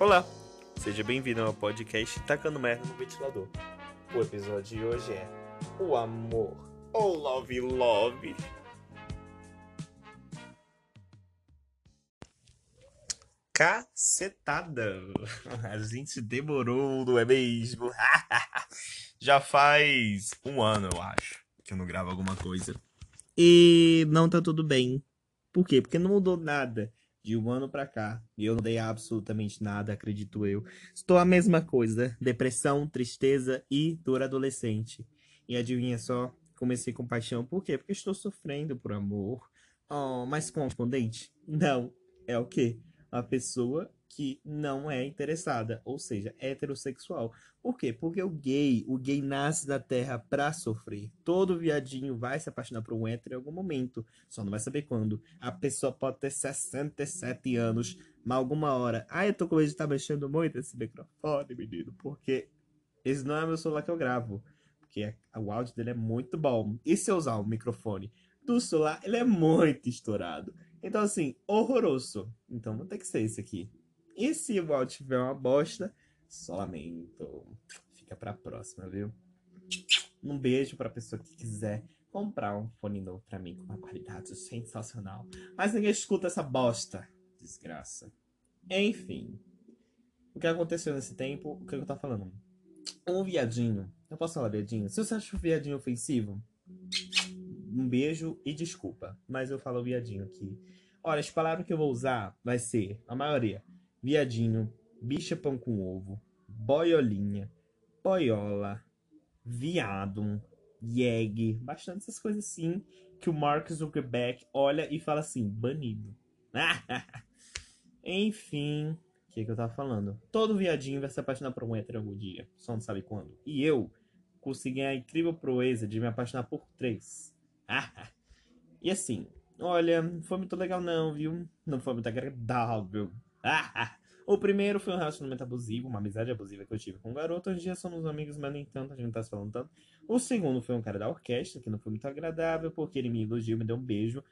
Olá, seja bem-vindo ao podcast Tacando Merda no Ventilador. O episódio de hoje é O Amor, ou Love Love. Cacetada! A gente demorou, não é mesmo? Já faz um ano, eu acho, que eu não gravo alguma coisa. E não tá tudo bem. Por quê? Porque não mudou nada de um ano pra cá. E eu não dei absolutamente nada, acredito eu. Estou a mesma coisa: depressão, tristeza e dor adolescente. E adivinha só? Comecei com paixão. Por quê? Porque estou sofrendo por amor. Oh, mas correspondente? Não. É o quê? A pessoa que não é interessada, ou seja, heterossexual. Por quê? Porque o gay, o gay nasce da terra pra sofrer. Todo viadinho vai se apaixonar por um hétero em algum momento, só não vai saber quando. A pessoa pode ter 67 anos, mas alguma hora. Ah, eu tô com medo de estar tá mexendo muito esse microfone, menino, porque esse não é meu celular que eu gravo. Porque o áudio dele é muito bom. E se eu usar o microfone do celular, ele é muito estourado. Então, assim, horroroso. Então, não tem que ser esse aqui. E se o áudio tiver uma bosta, só lamento. Fica pra próxima, viu? Um beijo pra pessoa que quiser comprar um fone novo pra mim com uma qualidade sensacional. Mas ninguém escuta essa bosta. Desgraça. Enfim. O que aconteceu nesse tempo? O que eu tô falando? Um viadinho. Eu posso falar viadinho? Se você acha o viadinho ofensivo, um beijo e desculpa. Mas eu falo viadinho aqui. Olha, as palavras que eu vou usar vai ser, a maioria, viadinho, bicha pão com ovo, boiolinha, boiola, viado, yeg, bastante essas coisas assim que o Mark Zuckerberg olha e fala assim, banido. Enfim, o que, que eu tava falando? Todo viadinho vai se apaixonar por hétero algum dia, só não sabe quando. E eu consegui a incrível proeza de me apaixonar por três. e assim, olha, não foi muito legal não, viu? Não foi muito agradável. o primeiro foi um relacionamento abusivo, uma amizade abusiva que eu tive com um garoto. Hoje em dia somos amigos, mas nem tanto, a gente não tá se falando tanto. O segundo foi um cara da orquestra, que não foi muito agradável, porque ele me elogiou, me deu um beijo.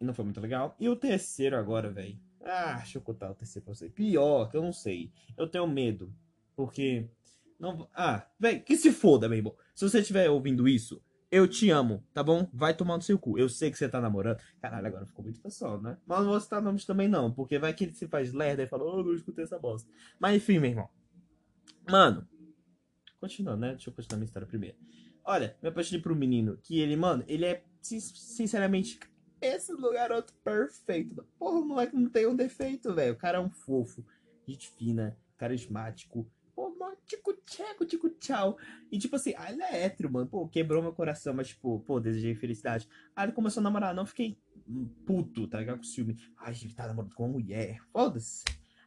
E não foi muito legal. E o terceiro agora, velho. Ah, deixa eu contar o terceiro pra você. Pior, que eu não sei. Eu tenho medo. Porque. Não... Ah, velho, que se foda, meu irmão. Se você estiver ouvindo isso, eu te amo, tá bom? Vai tomar no seu cu. Eu sei que você tá namorando. Caralho, agora ficou muito pessoal, né? Mas não vou citar nomes também não, porque vai que ele se faz lerda e fala, oh, não escutei essa bosta. Mas enfim, meu irmão. Mano, continuando, né? Deixa eu continuar minha história primeiro. Olha, me apaixonei por um menino que ele, mano, ele é, sinceramente, esse garoto perfeito. Porra, o moleque não tem um defeito, velho. O cara é um fofo, gente fina, carismático, tico tcheco, tico tchau. E tipo assim, ah, ele é hétero, mano. Pô, quebrou meu coração, mas tipo, pô, desejei felicidade. Aí ele começou a namorar, não fiquei puto, tá ligado? Com ciúme. Ai, ele tá namorando com uma mulher. Foda-se.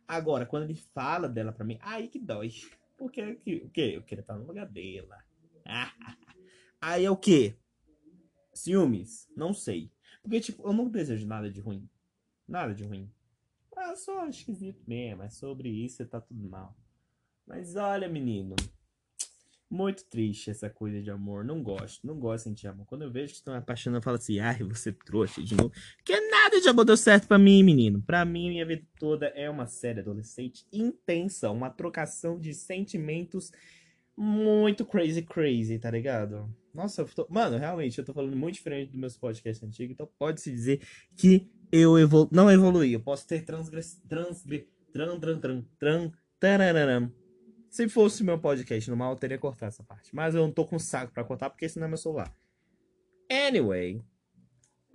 Agora, quando ele fala dela pra mim, aí que dói. Porque o quê? Eu queria estar no lugar dela. aí é o quê? Ciúmes? Não sei. Porque, tipo, eu não desejo nada de ruim. Nada de ruim. Ah, só esquisito mesmo. É sobre isso tá tudo mal. Mas olha, menino. Muito triste essa coisa de amor. Não gosto, não gosto de amor. Quando eu vejo que estão apaixonando, eu falo assim, ai, você trouxa de novo. Porque nada de amor deu certo pra mim, menino. Pra mim, minha vida toda é uma série adolescente intensa. Uma trocação de sentimentos muito crazy, crazy, tá ligado? Nossa, eu tô... mano, realmente, eu tô falando muito diferente dos meus podcasts antigos. Então pode-se dizer que eu evolu... não evoluí. Eu posso ter transgress... transgre... tran, tran, tran, tran, tran, se fosse meu podcast normal, eu teria cortado essa parte. Mas eu não tô com saco pra cortar porque esse não é meu celular. Anyway.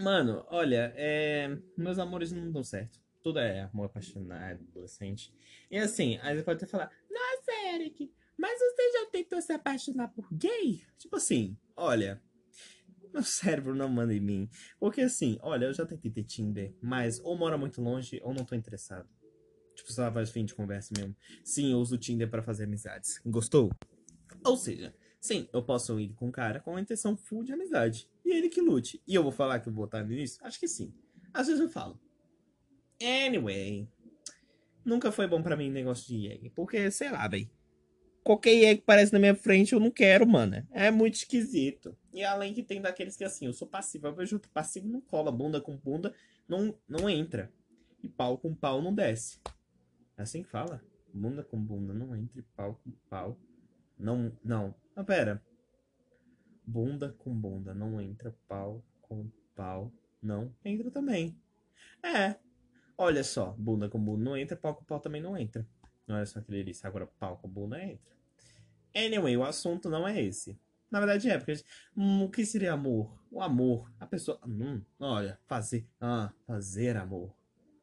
Mano, olha, é... meus amores não dão certo. Tudo é amor apaixonado, adolescente. E assim, aí você pode até falar, nossa, Eric, mas você já tentou se apaixonar por gay? Tipo assim, olha, meu cérebro não manda em mim. Porque assim, olha, eu já tentei ter Tinder, mas ou mora muito longe ou não tô interessado. Tipo, só faz fim de conversa mesmo. Sim, eu uso o Tinder para fazer amizades. Gostou? Ou seja, sim, eu posso ir com um cara com a intenção full de amizade. E ele que lute. E eu vou falar que eu vou estar nisso? Acho que sim. Às vezes eu falo. Anyway. Nunca foi bom para mim negócio de egg. Porque, sei lá, véi. Qualquer egg que parece na minha frente eu não quero, mano. É muito esquisito. E além que tem daqueles que assim, eu sou passivo. Eu vejo passivo não cola. Bunda com bunda não, não entra. E pau com pau não desce. Assim que fala? Bunda com bunda não entra, pau com pau. Não, não. Ah, pera. Bunda com bunda não entra, pau com pau não entra também. É. Olha só, bunda com bunda não entra, pau com pau também não entra. É só que disse, agora pau com bunda entra. Anyway, o assunto não é esse. Na verdade é, porque hum, o que seria amor? O amor, a pessoa, hum, olha, fazer, ah, fazer amor.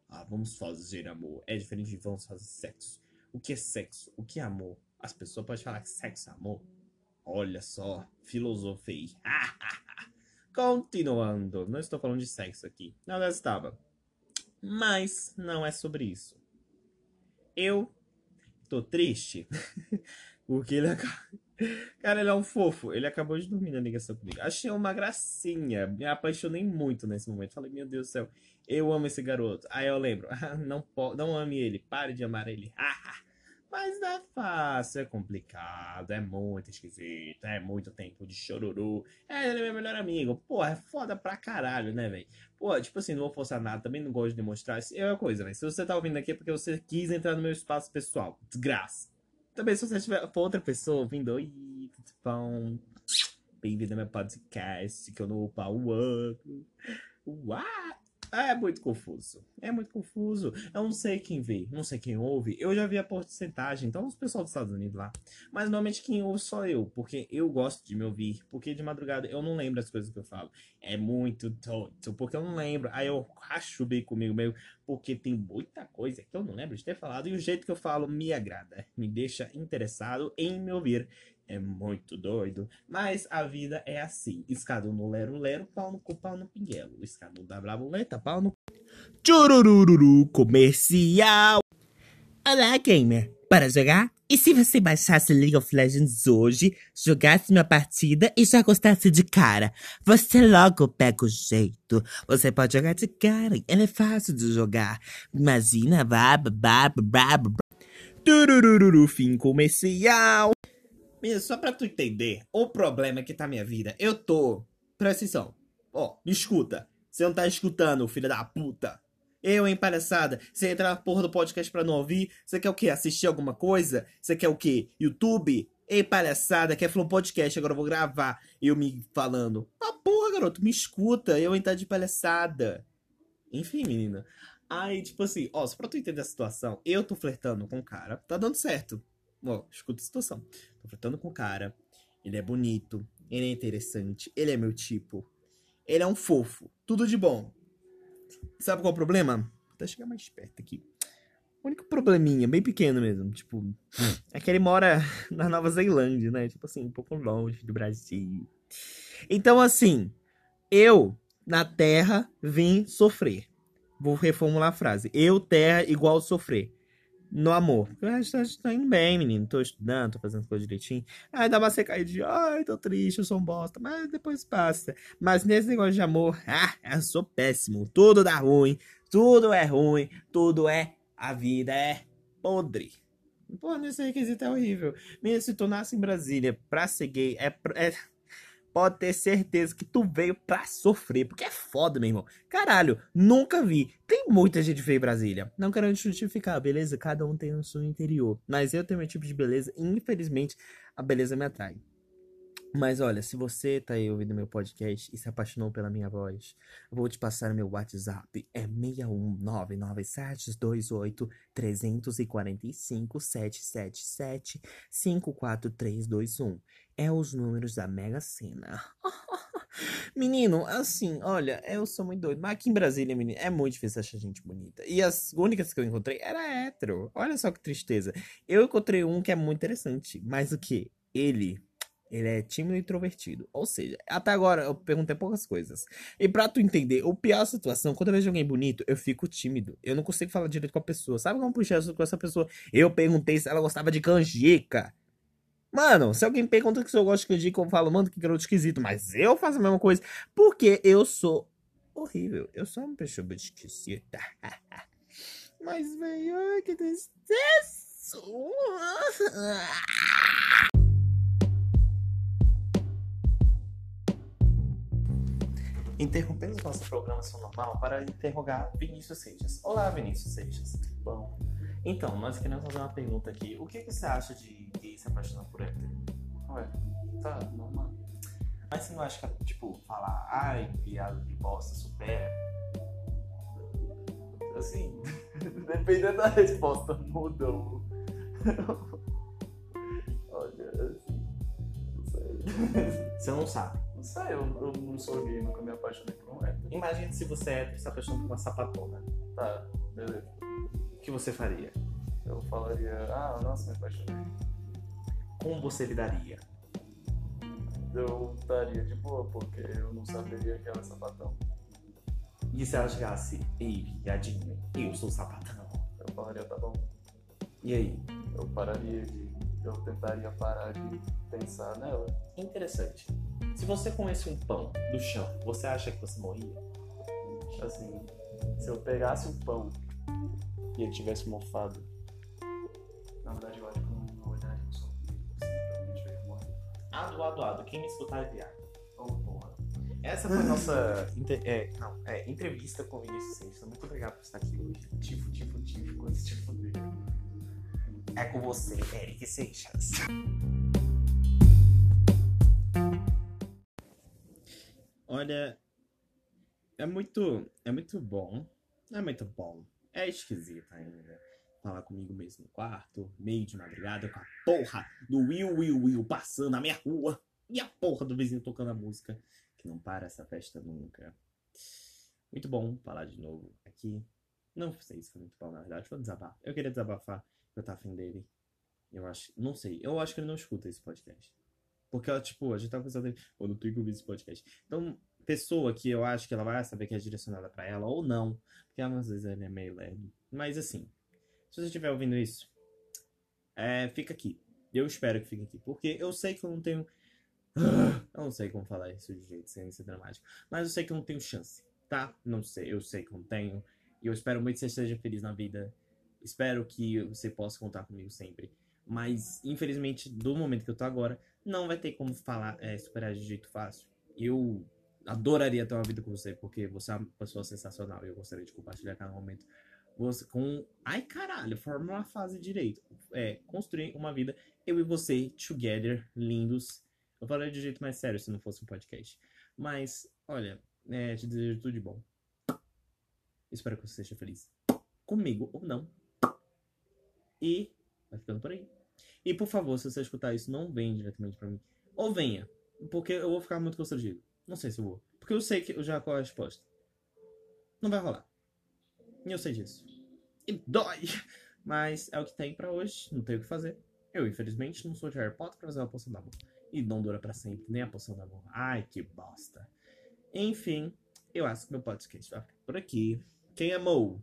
Ah, vamos fazer amor. É diferente de vamos fazer sexo. O que é sexo? O que é amor? As pessoas podem falar que sexo é amor. Olha só, filosofei. Continuando, não estou falando de sexo aqui. Não, eu estava. Mas não é sobre isso. Eu tô triste porque ele Cara, ele é um fofo. Ele acabou de dormir na ligação comigo. Achei uma gracinha. Me apaixonei muito nesse momento. Falei, meu Deus do céu, eu amo esse garoto. Aí eu lembro, não, não ame ele, pare de amar ele. Mas não é fácil, é complicado, é muito esquisito, é muito tempo de choruru. É, ele é meu melhor amigo. Pô, é foda pra caralho, né, velho? Pô, tipo assim, não vou forçar nada, também não gosto de demonstrar. Isso é uma coisa, velho. Se você tá ouvindo aqui é porque você quis entrar no meu espaço pessoal. Desgraça. Também, se você tiver for outra pessoa ouvindo, oi, tudo bom? Bem-vindo ao meu podcast, que eu não upa o ano. Uau! É muito confuso. É muito confuso. Eu não sei quem vê, não sei quem ouve. Eu já vi a porcentagem, então os pessoal dos Estados Unidos lá. Mas normalmente quem ouve sou eu, porque eu gosto de me ouvir. Porque de madrugada eu não lembro as coisas que eu falo. É muito tonto, porque eu não lembro. Aí eu racho bem comigo mesmo, porque tem muita coisa que eu não lembro de ter falado. E o jeito que eu falo me agrada, me deixa interessado em me ouvir. É muito doido. Mas a vida é assim. Escadu no lero lero, pau no cu, pau no pinguelo. Escadu da bravuleta, pau no... Churururu comercial. Olá, gamer. Para jogar? E se você baixasse League of Legends hoje, jogasse uma partida e já gostasse de cara? Você logo pega o jeito. Você pode jogar de cara, ele é fácil de jogar. Imagina, blá, blá, blá, blá, Turururu, fim comercial. Minha, só pra tu entender, o problema que tá minha vida. Eu tô. Presta atenção. Ó, me escuta. Você não tá escutando, filho da puta. Eu, hein, palhaçada? Você entra na porra do podcast pra não ouvir? Você quer o quê? Assistir alguma coisa? Você quer o quê? YouTube? Ei, palhaçada, quer falar um podcast, agora eu vou gravar. Eu me falando. Ah, porra, garoto, me escuta. Eu entrar de palhaçada. Enfim, menina. Aí, tipo assim, ó, só pra tu entender a situação, eu tô flertando com o cara, tá dando certo. Ó, escuta a situação. Tô flertando com o cara. Ele é bonito. Ele é interessante. Ele é meu tipo. Ele é um fofo. Tudo de bom. Sabe qual é o problema? Vou até chegar mais perto aqui. O único probleminha, bem pequeno mesmo, tipo, é que ele mora na Nova Zelândia, né? Tipo assim, um pouco longe do Brasil. Então, assim, eu, na Terra, vim sofrer. Vou reformular a frase. Eu, Terra, igual sofrer no amor. Eu acho que tá indo bem, menino. Tô estudando, tô fazendo coisa direitinho. Aí dá uma de ai, tô triste, eu sou um bosta. Mas depois passa. Mas nesse negócio de amor, ah, eu sou péssimo. Tudo dá ruim, tudo é ruim, tudo é. A vida é podre. Pô, nesse requisito é horrível. Menino, se tu nasce em Brasília pra ser gay, é, é pode ter certeza que tu veio pra sofrer, porque é foda, meu irmão. Caralho, nunca vi. Tem muita gente feia em Brasília. Não quero justificar, beleza? Cada um tem o seu interior. Mas eu tenho meu tipo de beleza infelizmente, a beleza me atrai. Mas olha, se você tá aí ouvindo meu podcast e se apaixonou pela minha voz, vou te passar meu WhatsApp. É 6199728 É os números da Mega Sena. Menino, assim, olha, eu sou muito doido. Mas aqui em Brasília, menino, é muito difícil achar gente bonita. E as únicas que eu encontrei era hétero. Olha só que tristeza. Eu encontrei um que é muito interessante. Mas o que? Ele ele é tímido e introvertido. Ou seja, até agora eu perguntei poucas coisas. E pra tu entender, o pior situação, quando eu vejo alguém bonito, eu fico tímido. Eu não consigo falar direito com a pessoa. Sabe como puxar com essa pessoa? Eu perguntei se ela gostava de canjica. Mano, se alguém pergunta se eu gosto de canjica, eu falo, mano, que garoto esquisito. Mas eu faço a mesma coisa. Porque eu sou horrível. Eu sou uma pessoa esquisita. Mas, velho, que tristeza. Interrompemos nossa programação normal para interrogar Vinícius Seixas. Olá, Vinícius Seixas. Bom, Então, nós queremos fazer uma pergunta aqui. O que, que você acha de gay se apaixonar por hétero? Ué, tá, normal. Mas você não acha que, tipo, falar, ai, viado de bosta, supera? Assim, dependendo da resposta, muda o. Olha, assim. Não sei. Você não sabe. Não sei, eu, eu não sou gay, nunca me apaixonei por um hétero. Imagine se você é hétero e se apaixona por uma sapatona. Tá, beleza. O que você faria? Eu falaria, ah, nossa, me apaixonei. Como você lidaria? Eu estaria de boa, porque eu não saberia que ela é sapatão. E se ela chegasse, ei, viadinho, eu sou sapatão. Eu falaria, tá bom. E aí? Eu pararia de. Eu tentaria parar de pensar nela. Interessante. Se você comesse um pão do chão, você acha que você morria? Assim, se eu pegasse o pão e ele tivesse mofado. Na verdade, eu acho que eu não olharia o som. Provavelmente eu ia morrer. Ado, ado, ado. Quem me escutar é viado. Oh, porra. Essa foi a nossa inte- é, não, é, entrevista com o Vinícius Seixas. Muito obrigado por estar aqui hoje. Tifo, tifo, tifo, coisa tifo dele. É com você, Eric Seixas. Olha, é muito, é muito bom. É muito bom. É esquisito ainda. Falar comigo mesmo no quarto, meio de madrugada, com a porra do Will Will Will passando na minha rua. E a porra do vizinho tocando a música. Que não para essa festa nunca. Muito bom falar de novo aqui. Não sei se foi muito bom, na verdade. Foi um desabafo. Eu queria desabafar, eu tava afim dele. Eu acho. Não sei. Eu acho que ele não escuta esse podcast. Porque, tipo, a gente tava pensando dele. Eu não tenho que esse podcast. Então, pessoa que eu acho que ela vai saber que é direcionada pra ela, ou não. Porque às vezes ele é meio lerdo. Mas assim, se você estiver ouvindo isso, é, fica aqui. Eu espero que fique aqui. Porque eu sei que eu não tenho. Eu não sei como falar isso de jeito sem ser dramático. Mas eu sei que eu não tenho chance, tá? Não sei. Eu sei que eu não tenho. E eu espero muito que você esteja feliz na vida. Espero que você possa contar comigo sempre. Mas, infelizmente, do momento que eu tô agora, não vai ter como falar, é, superar de jeito fácil. Eu adoraria ter uma vida com você, porque você é uma pessoa sensacional e eu gostaria de compartilhar cada momento você com. Ai caralho, forma uma fase direito. É, construir uma vida, eu e você, together, lindos. Eu falaria de jeito mais sério se não fosse um podcast. Mas, olha, é, te desejo tudo de bom. Espero que você esteja feliz. Comigo ou não. E vai ficando por aí. E por favor, se você escutar isso, não venha diretamente pra mim. Ou venha, porque eu vou ficar muito constrangido. Não sei se vou. Porque eu sei que eu já qual é a resposta. Não vai rolar. E eu sei disso. E dói! Mas é o que tem pra hoje. Não tenho o que fazer. Eu, infelizmente, não sou de Harry Potter pra fazer uma poção da amor. E não dura pra sempre, nem a poção da amor. Ai, que bosta. Enfim, eu acho que meu podcast vai ficar por aqui. Quem amou?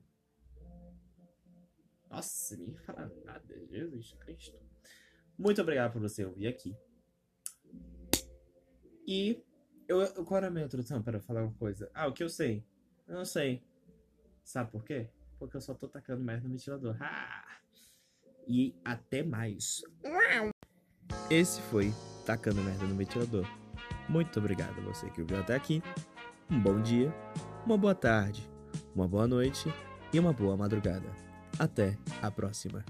Nossa, nem fala nada. Jesus Cristo. Muito obrigado por você ouvir aqui. E eu- qual era a minha introdução para falar uma coisa? Ah, o que eu sei? Eu não sei. Sabe por quê? Porque eu só tô tacando merda no ventilador. Ah! E até mais. Esse foi Tacando Merda no Ventilador. Muito obrigado a você que ouviu até aqui. Um bom dia, uma boa tarde, uma boa noite e uma boa madrugada. Até a próxima.